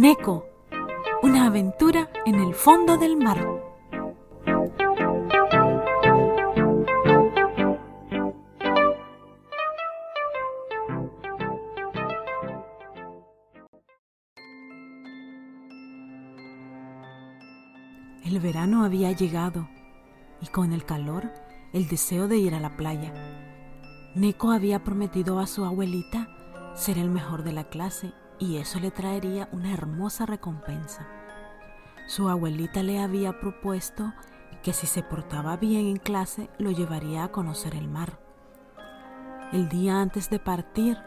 Neko, una aventura en el fondo del mar. El verano había llegado y con el calor el deseo de ir a la playa. Neko había prometido a su abuelita ser el mejor de la clase y eso le traería una hermosa recompensa. Su abuelita le había propuesto que si se portaba bien en clase lo llevaría a conocer el mar. El día antes de partir,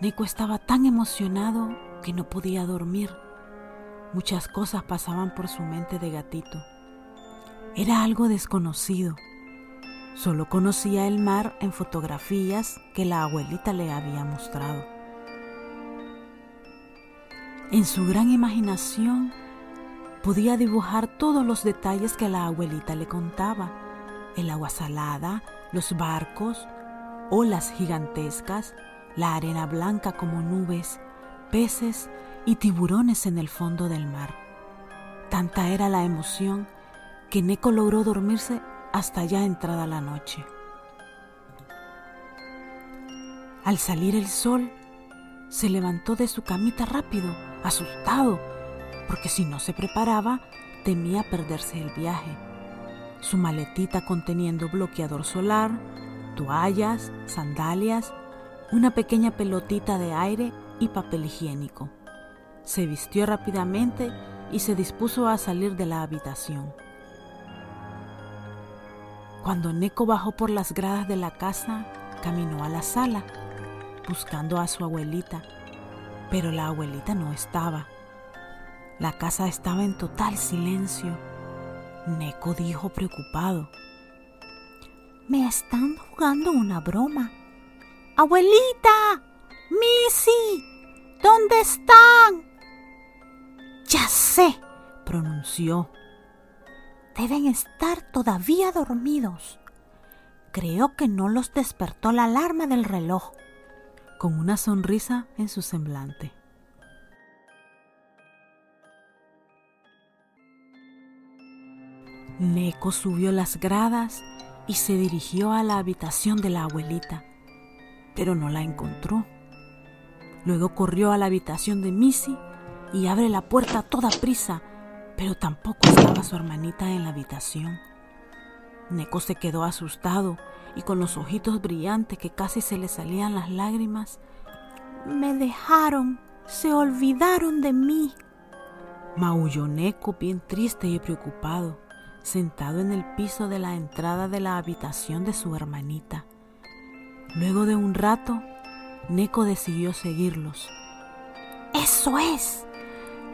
Neko estaba tan emocionado que no podía dormir. Muchas cosas pasaban por su mente de gatito. Era algo desconocido. Solo conocía el mar en fotografías que la abuelita le había mostrado. En su gran imaginación podía dibujar todos los detalles que la abuelita le contaba. El agua salada, los barcos, olas gigantescas, la arena blanca como nubes, peces y tiburones en el fondo del mar. Tanta era la emoción que Neko logró dormirse hasta ya entrada la noche. Al salir el sol, se levantó de su camita rápido asustado, porque si no se preparaba, temía perderse el viaje. Su maletita conteniendo bloqueador solar, toallas, sandalias, una pequeña pelotita de aire y papel higiénico. Se vistió rápidamente y se dispuso a salir de la habitación. Cuando Neko bajó por las gradas de la casa, caminó a la sala, buscando a su abuelita, pero la abuelita no estaba. La casa estaba en total silencio. Neko dijo preocupado. Me están jugando una broma. Abuelita, Missy, ¿dónde están? Ya sé, pronunció. Deben estar todavía dormidos. Creo que no los despertó la alarma del reloj con una sonrisa en su semblante. Neko subió las gradas y se dirigió a la habitación de la abuelita, pero no la encontró. Luego corrió a la habitación de Missy y abre la puerta a toda prisa, pero tampoco estaba su hermanita en la habitación. Neko se quedó asustado y con los ojitos brillantes que casi se le salían las lágrimas. Me dejaron, se olvidaron de mí. Maulló Neko bien triste y preocupado, sentado en el piso de la entrada de la habitación de su hermanita. Luego de un rato, Neko decidió seguirlos. Eso es.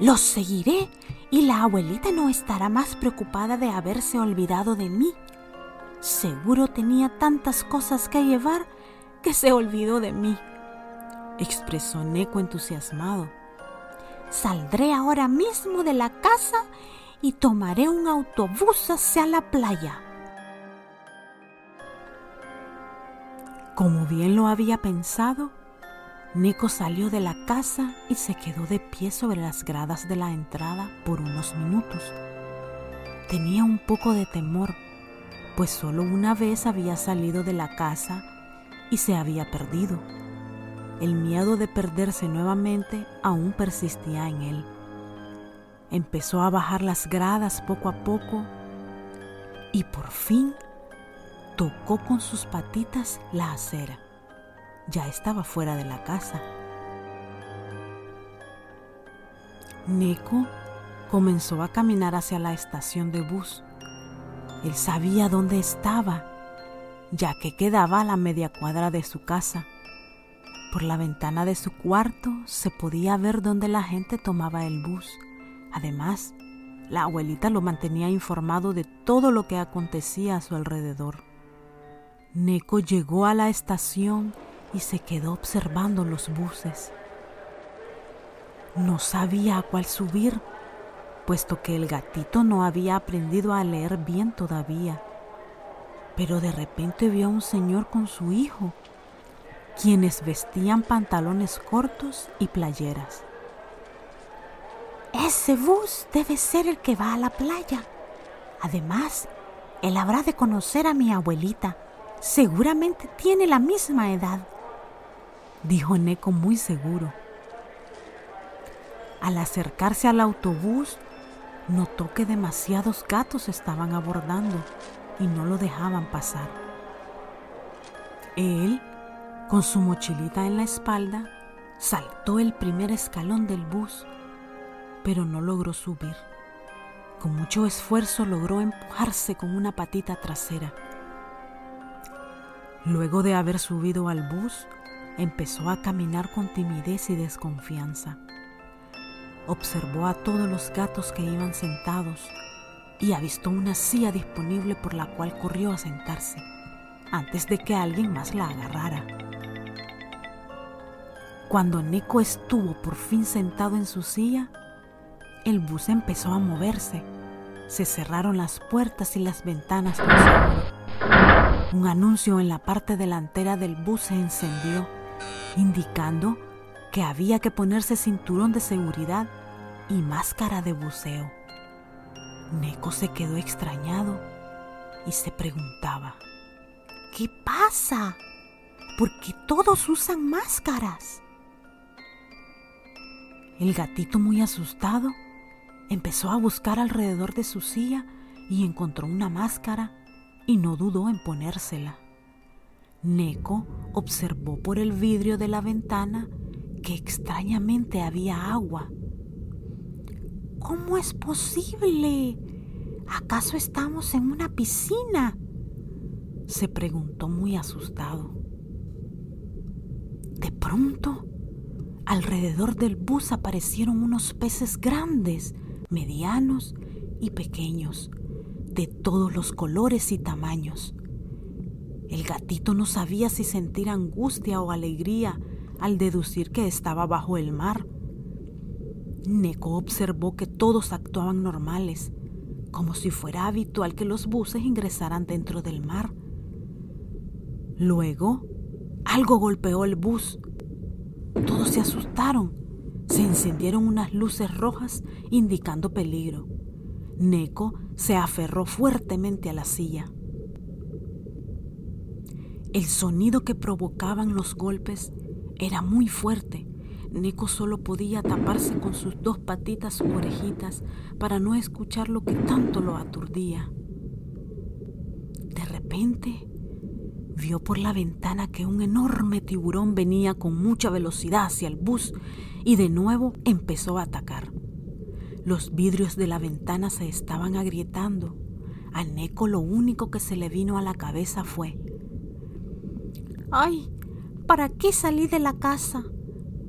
Los seguiré y la abuelita no estará más preocupada de haberse olvidado de mí. Seguro tenía tantas cosas que llevar que se olvidó de mí, expresó Neko entusiasmado. Saldré ahora mismo de la casa y tomaré un autobús hacia la playa. Como bien lo había pensado, Neko salió de la casa y se quedó de pie sobre las gradas de la entrada por unos minutos. Tenía un poco de temor pues solo una vez había salido de la casa y se había perdido. El miedo de perderse nuevamente aún persistía en él. Empezó a bajar las gradas poco a poco y por fin tocó con sus patitas la acera. Ya estaba fuera de la casa. Neko comenzó a caminar hacia la estación de bus él sabía dónde estaba, ya que quedaba a la media cuadra de su casa. Por la ventana de su cuarto se podía ver dónde la gente tomaba el bus. Además, la abuelita lo mantenía informado de todo lo que acontecía a su alrededor. Neko llegó a la estación y se quedó observando los buses. No sabía a cuál subir puesto que el gatito no había aprendido a leer bien todavía. Pero de repente vio a un señor con su hijo, quienes vestían pantalones cortos y playeras. ese bus debe ser el que va a la playa. Además, él habrá de conocer a mi abuelita. Seguramente tiene la misma edad, dijo Neko muy seguro. Al acercarse al autobús, notó que demasiados gatos estaban abordando y no lo dejaban pasar. Él, con su mochilita en la espalda, saltó el primer escalón del bus, pero no logró subir. Con mucho esfuerzo logró empujarse con una patita trasera. Luego de haber subido al bus, empezó a caminar con timidez y desconfianza. Observó a todos los gatos que iban sentados y avistó una silla disponible por la cual corrió a sentarse antes de que alguien más la agarrara. Cuando Neko estuvo por fin sentado en su silla, el bus empezó a moverse. Se cerraron las puertas y las ventanas Un anuncio en la parte delantera del bus se encendió, indicando que había que ponerse cinturón de seguridad y máscara de buceo. Neko se quedó extrañado y se preguntaba, ¿qué pasa? ¿Por qué todos usan máscaras? El gatito muy asustado empezó a buscar alrededor de su silla y encontró una máscara y no dudó en ponérsela. Neko observó por el vidrio de la ventana que extrañamente había agua ¿Cómo es posible? ¿Acaso estamos en una piscina? se preguntó muy asustado. De pronto, alrededor del bus aparecieron unos peces grandes, medianos y pequeños, de todos los colores y tamaños. El gatito no sabía si sentir angustia o alegría al deducir que estaba bajo el mar Neko observó que todos actuaban normales, como si fuera habitual que los buses ingresaran dentro del mar. Luego, algo golpeó el bus. Todos se asustaron. Se encendieron unas luces rojas indicando peligro. Neko se aferró fuertemente a la silla. El sonido que provocaban los golpes era muy fuerte Neko solo podía taparse con sus dos patitas orejitas para no escuchar lo que tanto lo aturdía. De repente, vio por la ventana que un enorme tiburón venía con mucha velocidad hacia el bus y de nuevo empezó a atacar. Los vidrios de la ventana se estaban agrietando. A Neko lo único que se le vino a la cabeza fue, ¡ay! ¿Para qué salí de la casa?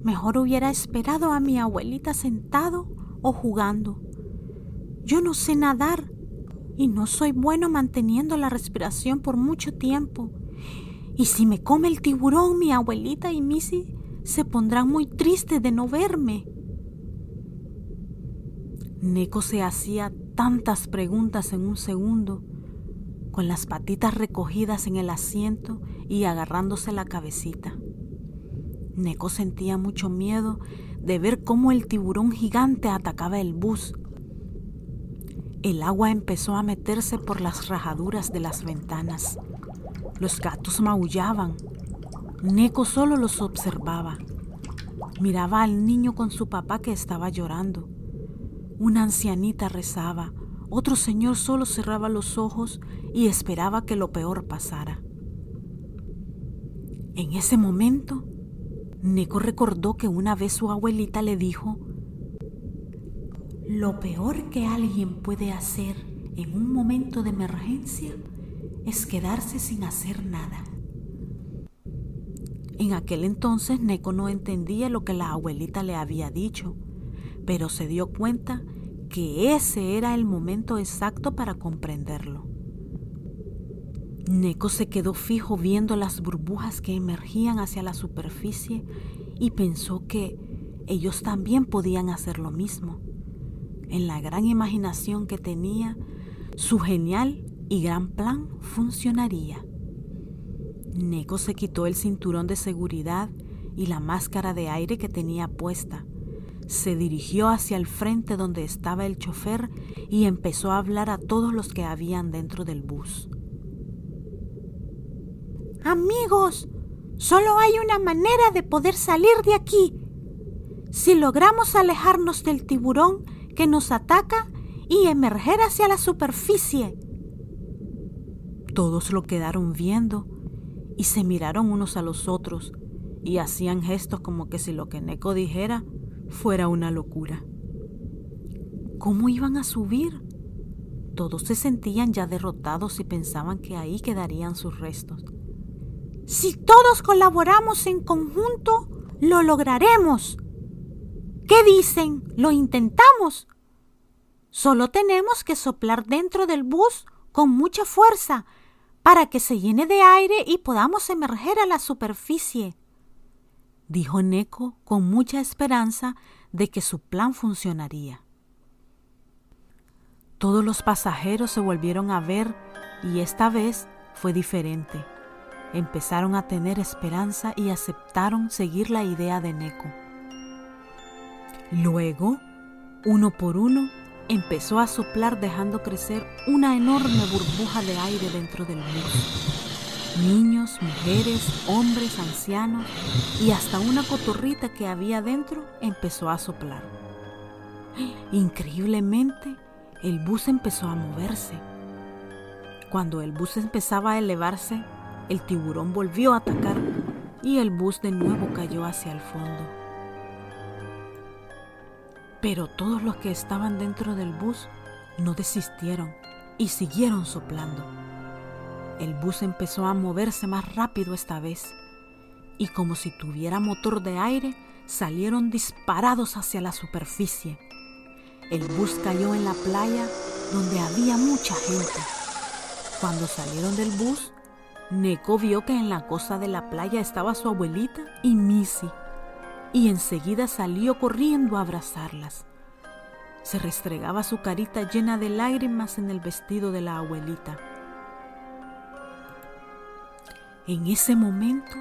Mejor hubiera esperado a mi abuelita sentado o jugando. Yo no sé nadar y no soy bueno manteniendo la respiración por mucho tiempo. Y si me come el tiburón, mi abuelita y Missy se pondrán muy tristes de no verme. Neko se hacía tantas preguntas en un segundo, con las patitas recogidas en el asiento y agarrándose la cabecita. Neko sentía mucho miedo de ver cómo el tiburón gigante atacaba el bus. El agua empezó a meterse por las rajaduras de las ventanas. Los gatos maullaban. Neko solo los observaba. Miraba al niño con su papá que estaba llorando. Una ancianita rezaba. Otro señor solo cerraba los ojos y esperaba que lo peor pasara. En ese momento, Neko recordó que una vez su abuelita le dijo, lo peor que alguien puede hacer en un momento de emergencia es quedarse sin hacer nada. En aquel entonces Neko no entendía lo que la abuelita le había dicho, pero se dio cuenta que ese era el momento exacto para comprenderlo. Neko se quedó fijo viendo las burbujas que emergían hacia la superficie y pensó que ellos también podían hacer lo mismo. En la gran imaginación que tenía, su genial y gran plan funcionaría. Neko se quitó el cinturón de seguridad y la máscara de aire que tenía puesta. se dirigió hacia el frente donde estaba el chofer y empezó a hablar a todos los que habían dentro del bus. Amigos, solo hay una manera de poder salir de aquí. Si logramos alejarnos del tiburón que nos ataca y emerger hacia la superficie. Todos lo quedaron viendo y se miraron unos a los otros y hacían gestos como que si lo que Neko dijera fuera una locura. ¿Cómo iban a subir? Todos se sentían ya derrotados y pensaban que ahí quedarían sus restos. Si todos colaboramos en conjunto, lo lograremos. ¿Qué dicen? ¿Lo intentamos? Solo tenemos que soplar dentro del bus con mucha fuerza para que se llene de aire y podamos emerger a la superficie dijo Neko con mucha esperanza de que su plan funcionaría. Todos los pasajeros se volvieron a ver y esta vez fue diferente. Empezaron a tener esperanza y aceptaron seguir la idea de Neko. Luego, uno por uno, empezó a soplar dejando crecer una enorme burbuja de aire dentro del bus. Niños, mujeres, hombres, ancianos y hasta una cotorrita que había dentro empezó a soplar. Increíblemente, el bus empezó a moverse. Cuando el bus empezaba a elevarse, el tiburón volvió a atacar y el bus de nuevo cayó hacia el fondo. Pero todos los que estaban dentro del bus no desistieron y siguieron soplando. El bus empezó a moverse más rápido esta vez y como si tuviera motor de aire, salieron disparados hacia la superficie. El bus cayó en la playa donde había mucha gente. Cuando salieron del bus, Neko vio que en la costa de la playa estaba su abuelita y Missy, y enseguida salió corriendo a abrazarlas. Se restregaba su carita llena de lágrimas en el vestido de la abuelita. En ese momento,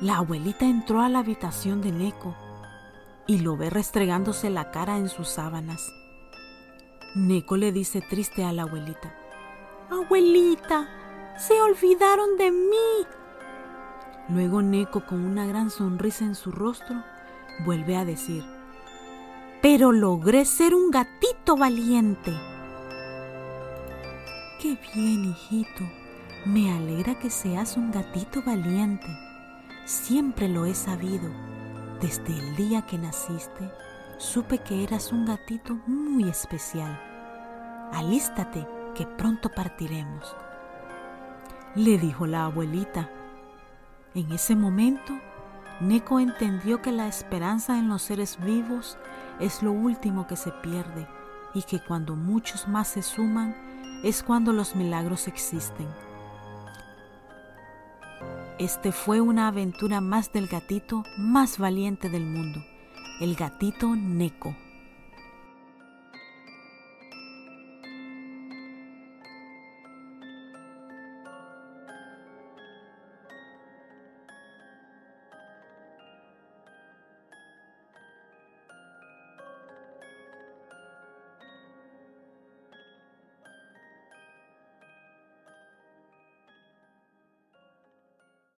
la abuelita entró a la habitación de Neko y lo ve restregándose la cara en sus sábanas. Neko le dice triste a la abuelita, Abuelita, se olvidaron de mí. Luego Neko, con una gran sonrisa en su rostro, vuelve a decir, pero logré ser un gatito valiente. Qué bien, hijito, me alegra que seas un gatito valiente. Siempre lo he sabido. Desde el día que naciste, supe que eras un gatito muy especial. Alístate, que pronto partiremos. Le dijo la abuelita. En ese momento, Neko entendió que la esperanza en los seres vivos es lo último que se pierde y que cuando muchos más se suman es cuando los milagros existen. Este fue una aventura más del gatito más valiente del mundo, el gatito Neko.